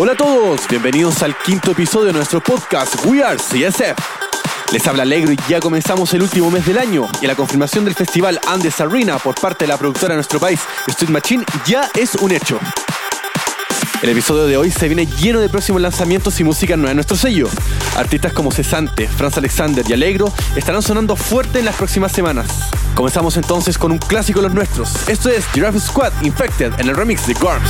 Hola a todos, bienvenidos al quinto episodio de nuestro podcast We Are CSF. Les habla Alegro y ya comenzamos el último mes del año y la confirmación del festival Andes Arena por parte de la productora de nuestro país, Street Machine, ya es un hecho. El episodio de hoy se viene lleno de próximos lanzamientos y música nueva en nuestro sello. Artistas como Cesante, Franz Alexander y Alegro estarán sonando fuerte en las próximas semanas. Comenzamos entonces con un clásico de los nuestros. Esto es Giraffe Squad Infected en el remix de Gorms.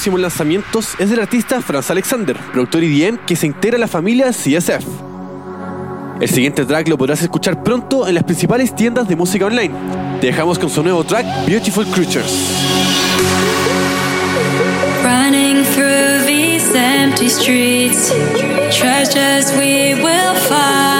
Próximos lanzamientos es del artista Franz Alexander, productor IDM que se integra a la familia CSF. El siguiente track lo podrás escuchar pronto en las principales tiendas de música online. Te dejamos con su nuevo track Beautiful Creatures. Running through these empty streets, treasures we will find.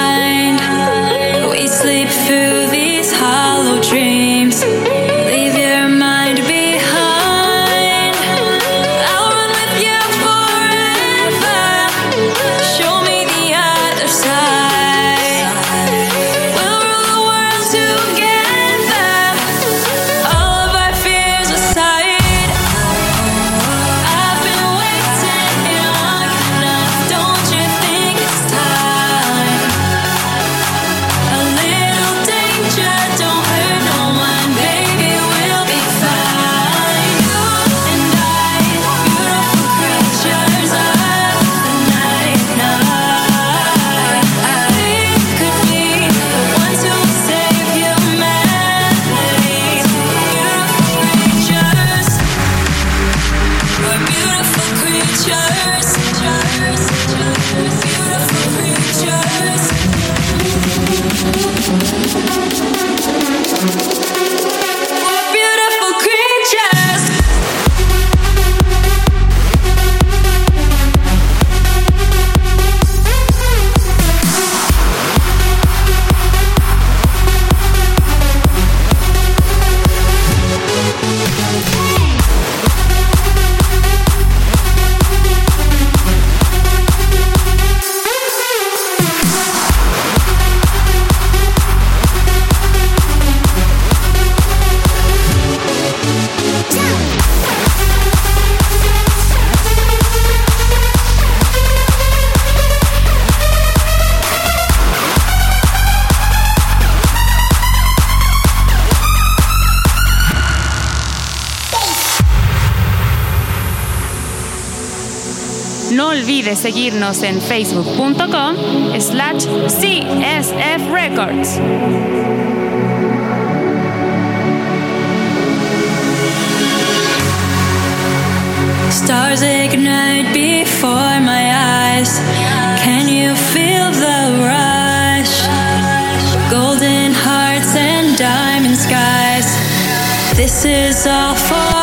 No olvides seguirnos en facebook.com slash CSF Records. Stars ignite before my eyes. Can you feel the rush? Golden hearts and diamond skies. This is all for.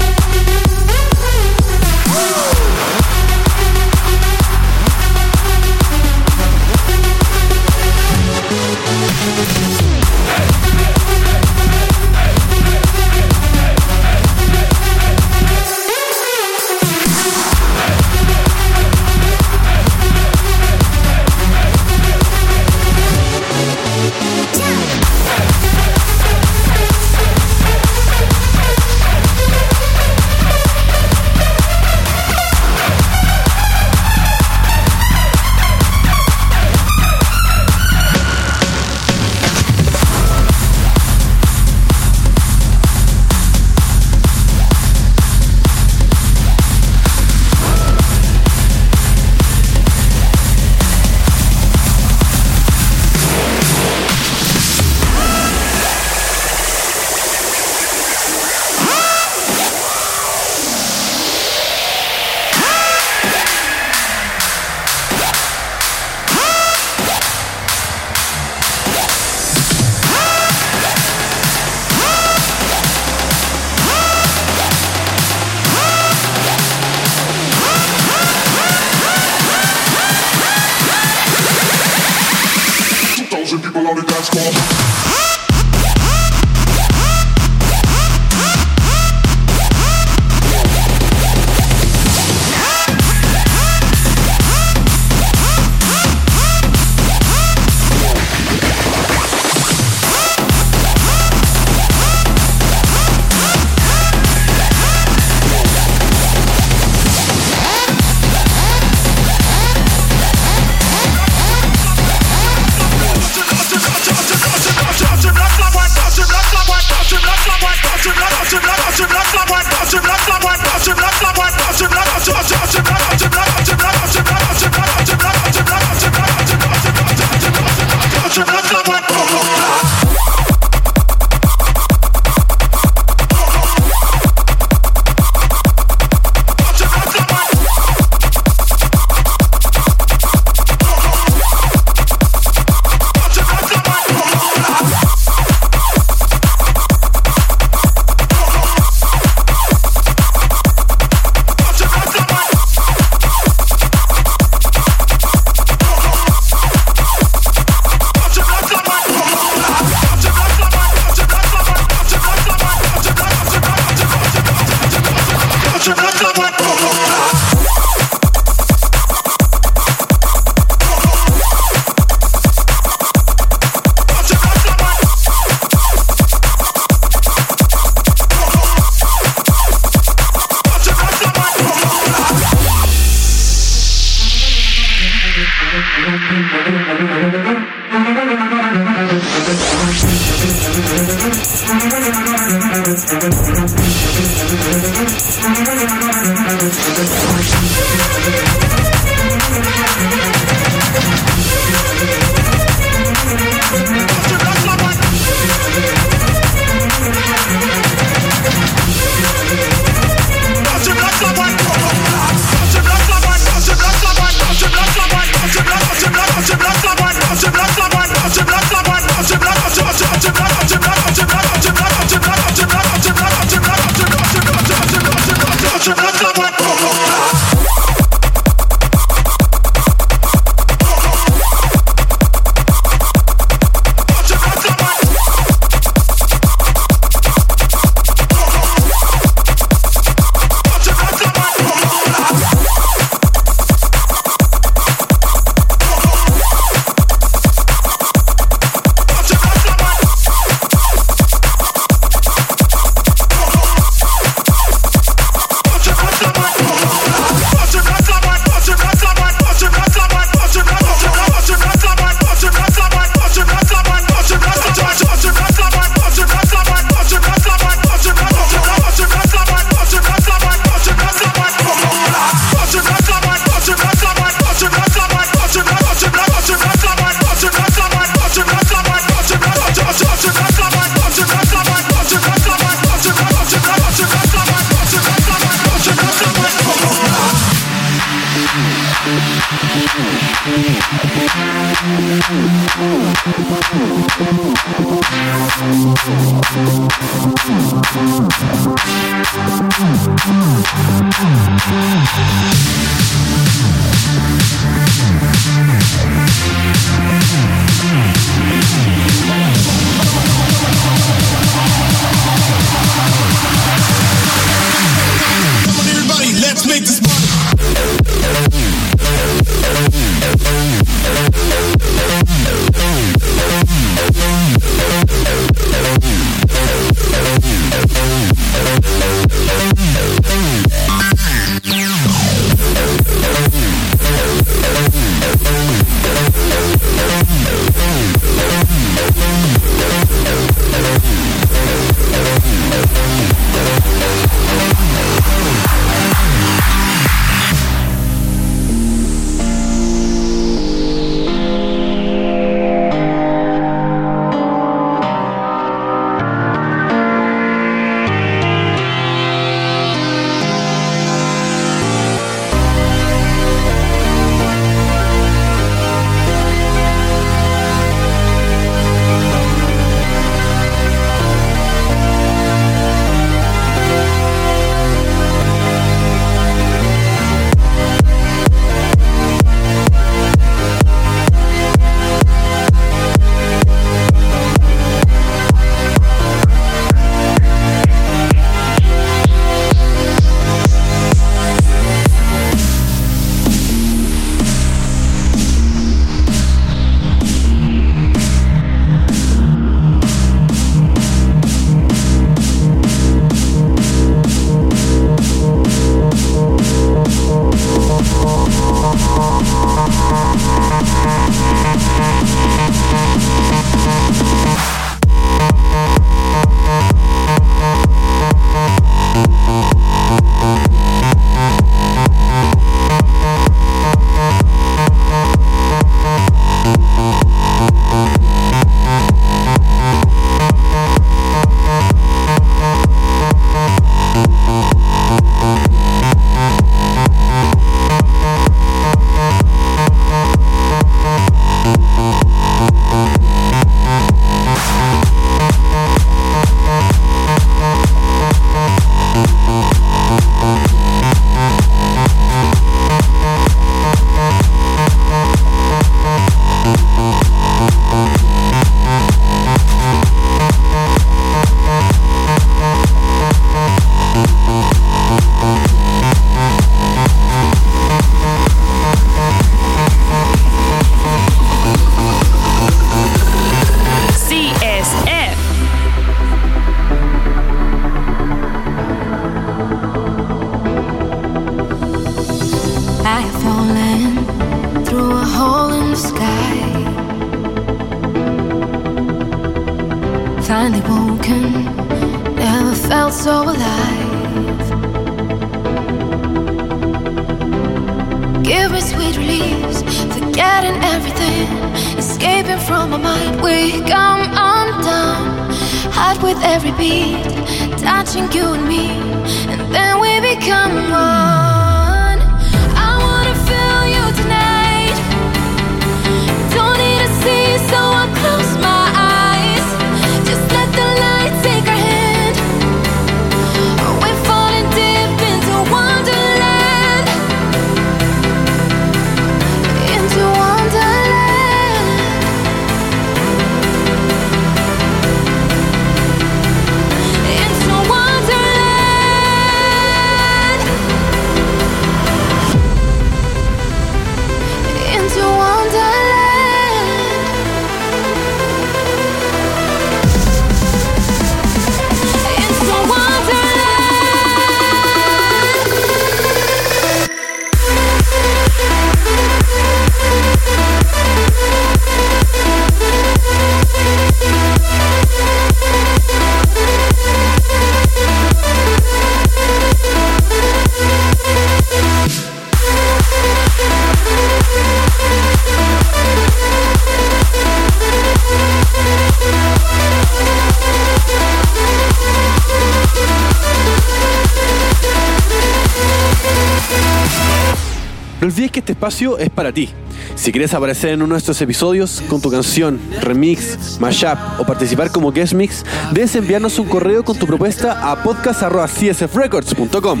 espacio es para ti. Si quieres aparecer en uno de estos episodios con tu canción, remix, mashup o participar como guest mix, debes enviarnos un correo con tu propuesta a podcast.csfrecords.com.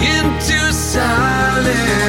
into silence.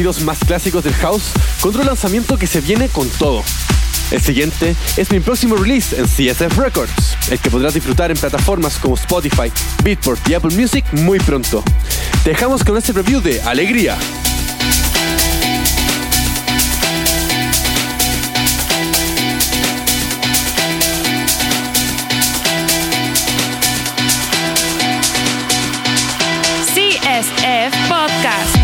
Estilos más clásicos del house con otro lanzamiento que se viene con todo. El siguiente es mi próximo release en CSF Records, el que podrás disfrutar en plataformas como Spotify, Beatport y Apple Music muy pronto. Te dejamos con este review de Alegría. CSF Podcast.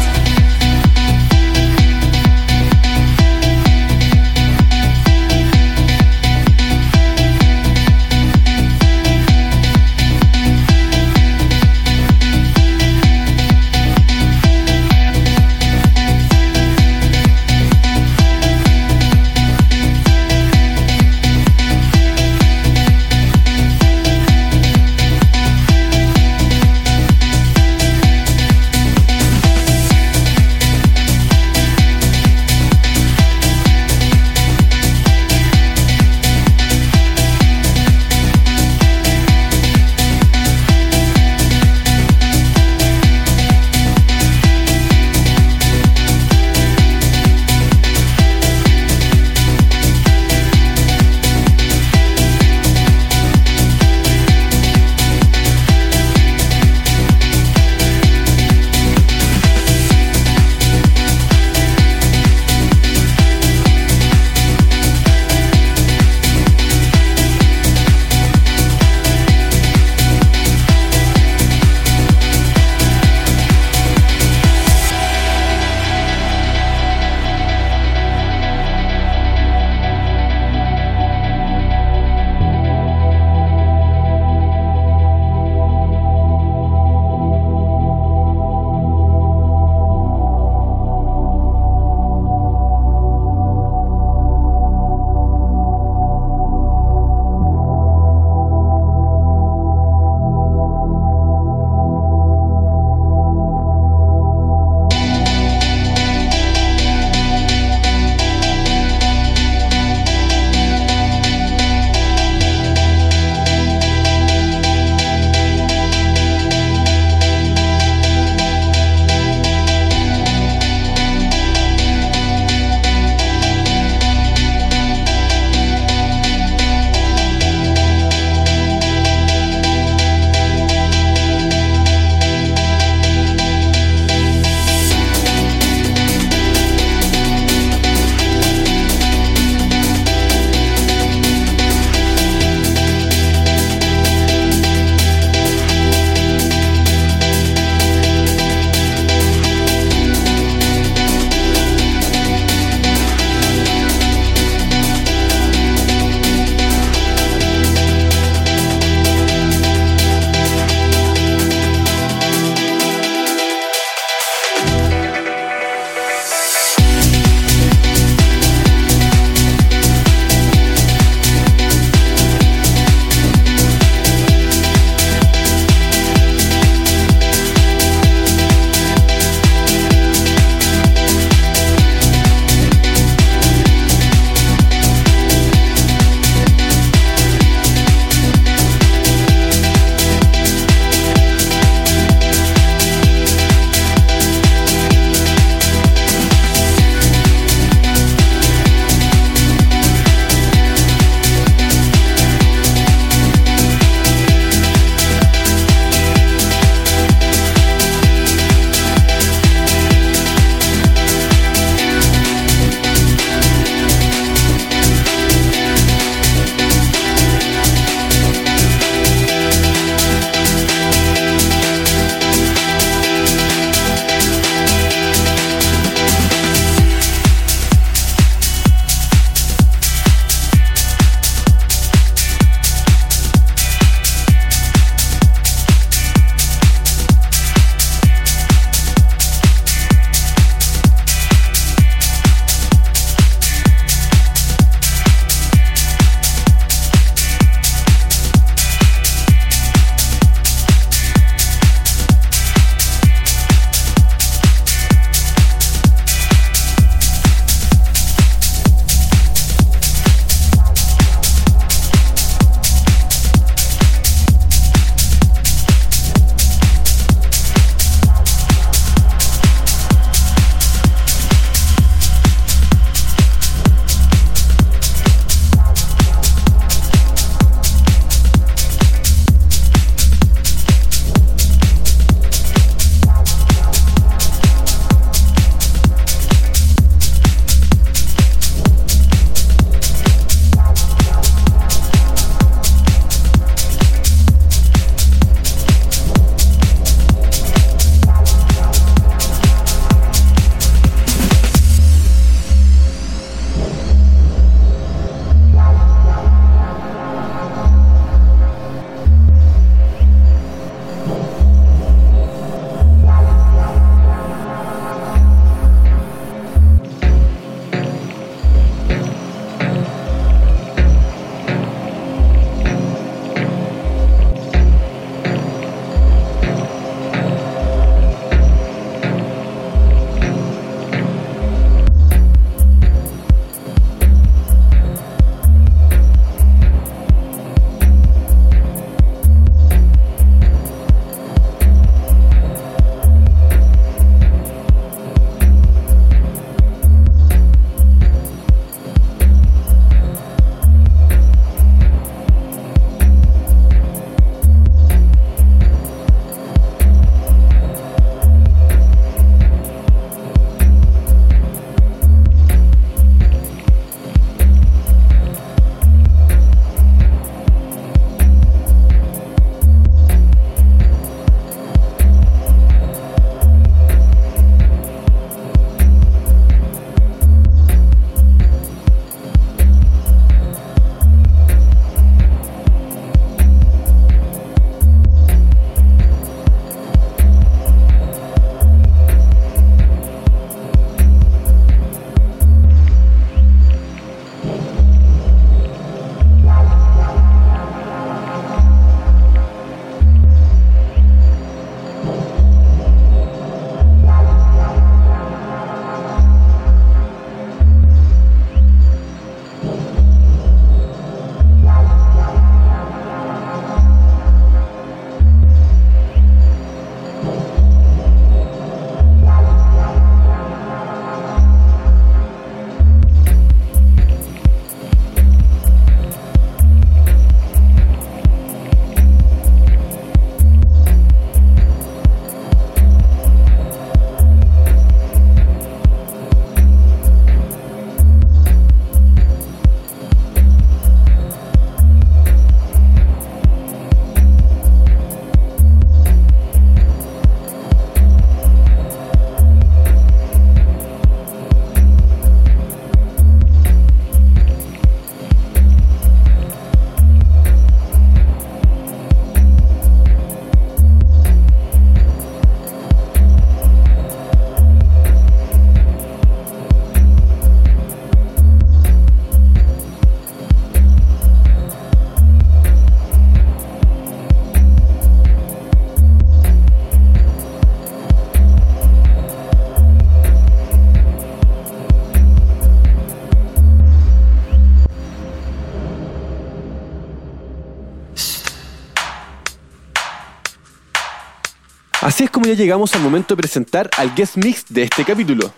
Como ya llegamos al momento de presentar al guest mix de este capítulo.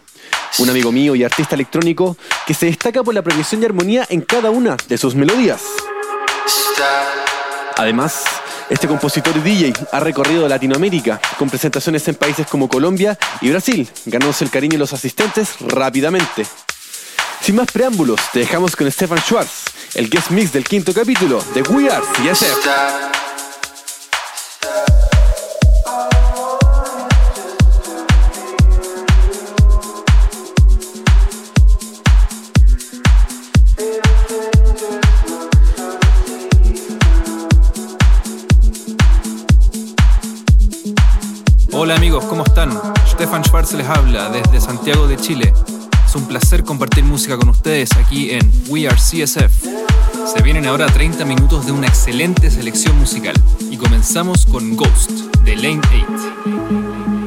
Un amigo mío y artista electrónico que se destaca por la progresión y armonía en cada una de sus melodías. Además, este compositor y DJ ha recorrido Latinoamérica con presentaciones en países como Colombia y Brasil, ganándose el cariño de los asistentes rápidamente. Sin más preámbulos, te dejamos con Stefan Schwartz, el guest mix del quinto capítulo de We Are CSF. Stefan Schwartz les habla desde Santiago de Chile. Es un placer compartir música con ustedes aquí en We Are CSF. Se vienen ahora 30 minutos de una excelente selección musical y comenzamos con Ghost de Lane 8.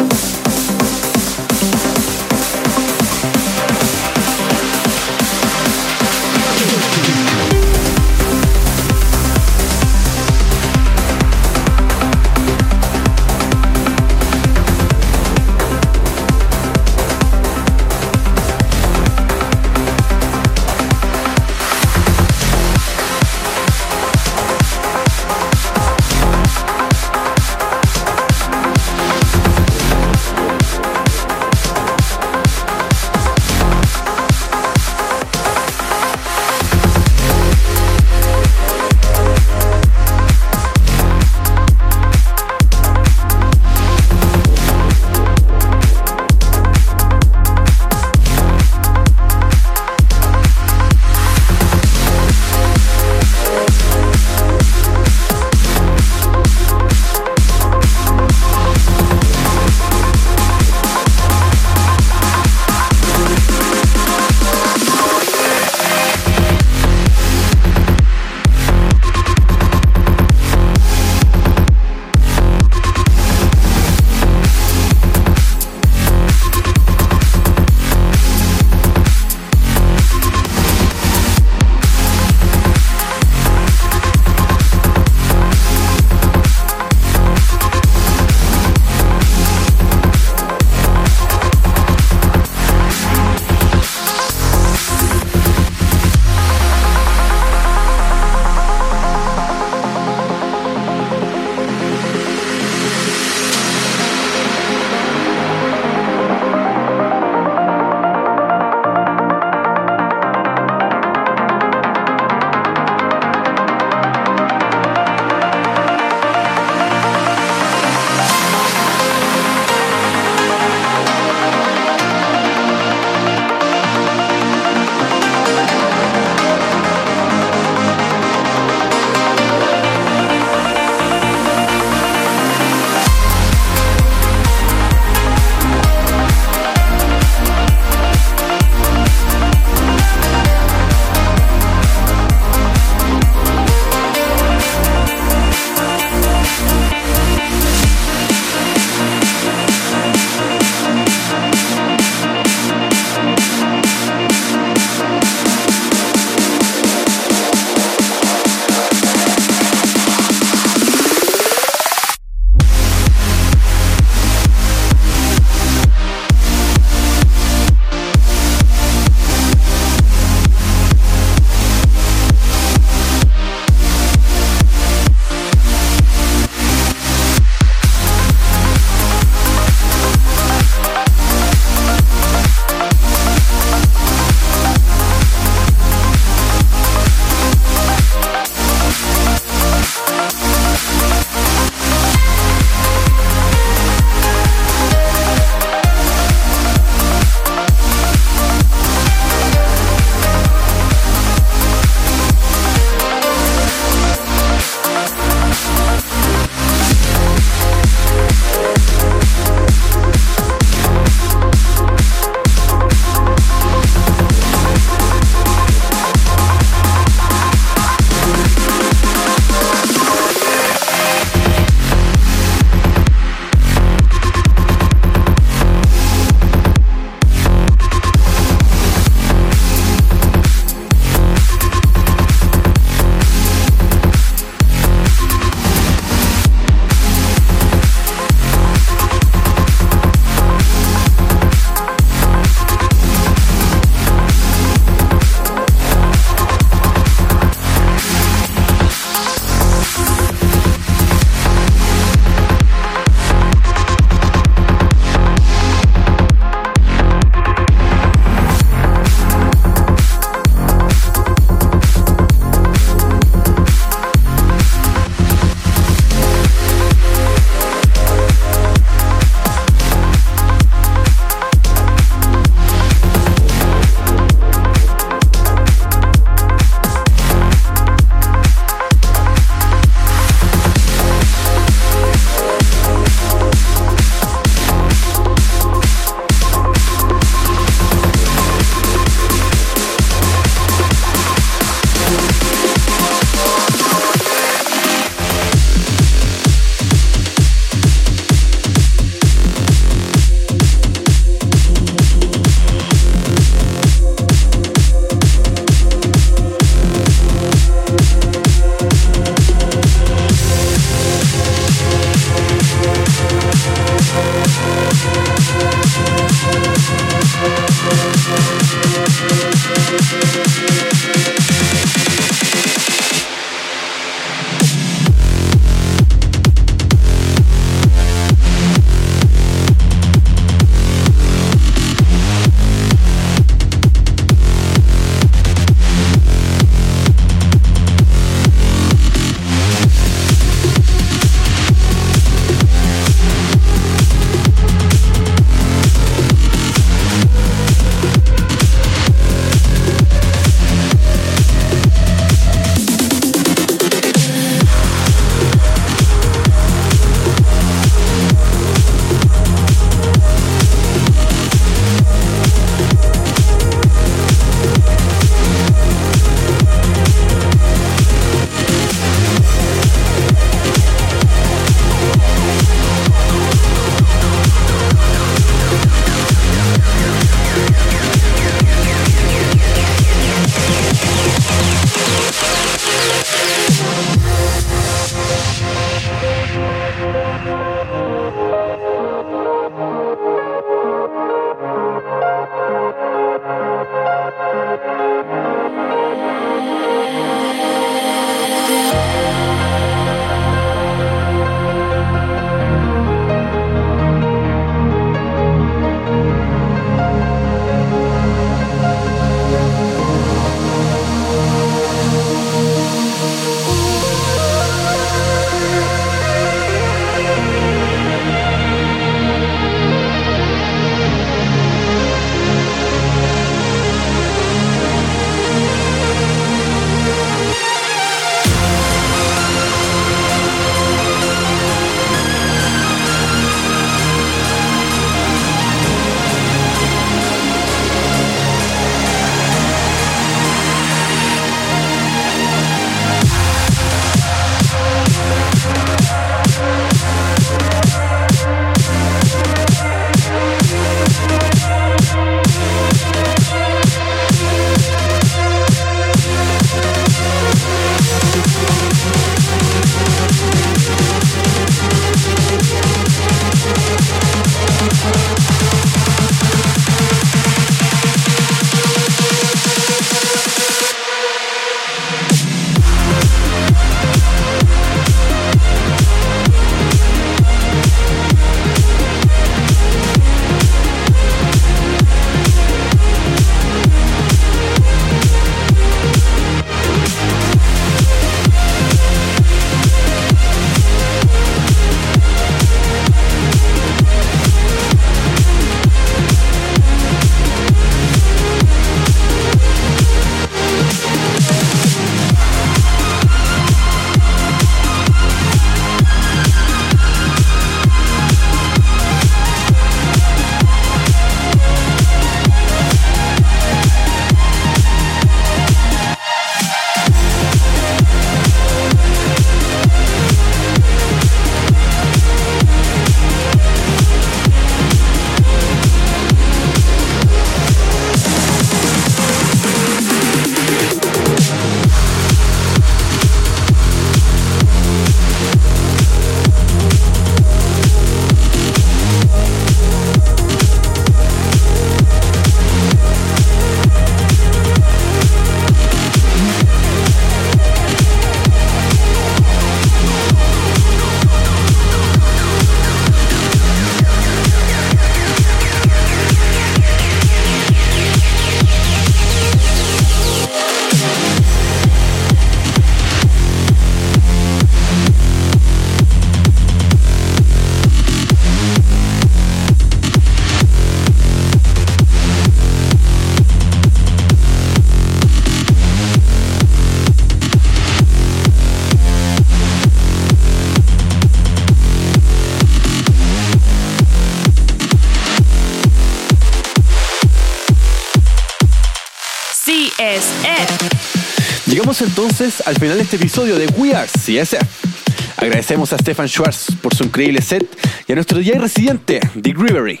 Al final de este episodio de We Are CSF. Agradecemos a Stefan Schwartz por su increíble set y a nuestro DJ residente, Dick Rivery.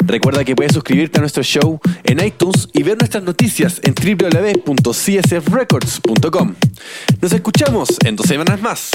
Recuerda que puedes suscribirte a nuestro show en iTunes y ver nuestras noticias en www.csfrecords.com. Nos escuchamos en dos semanas más.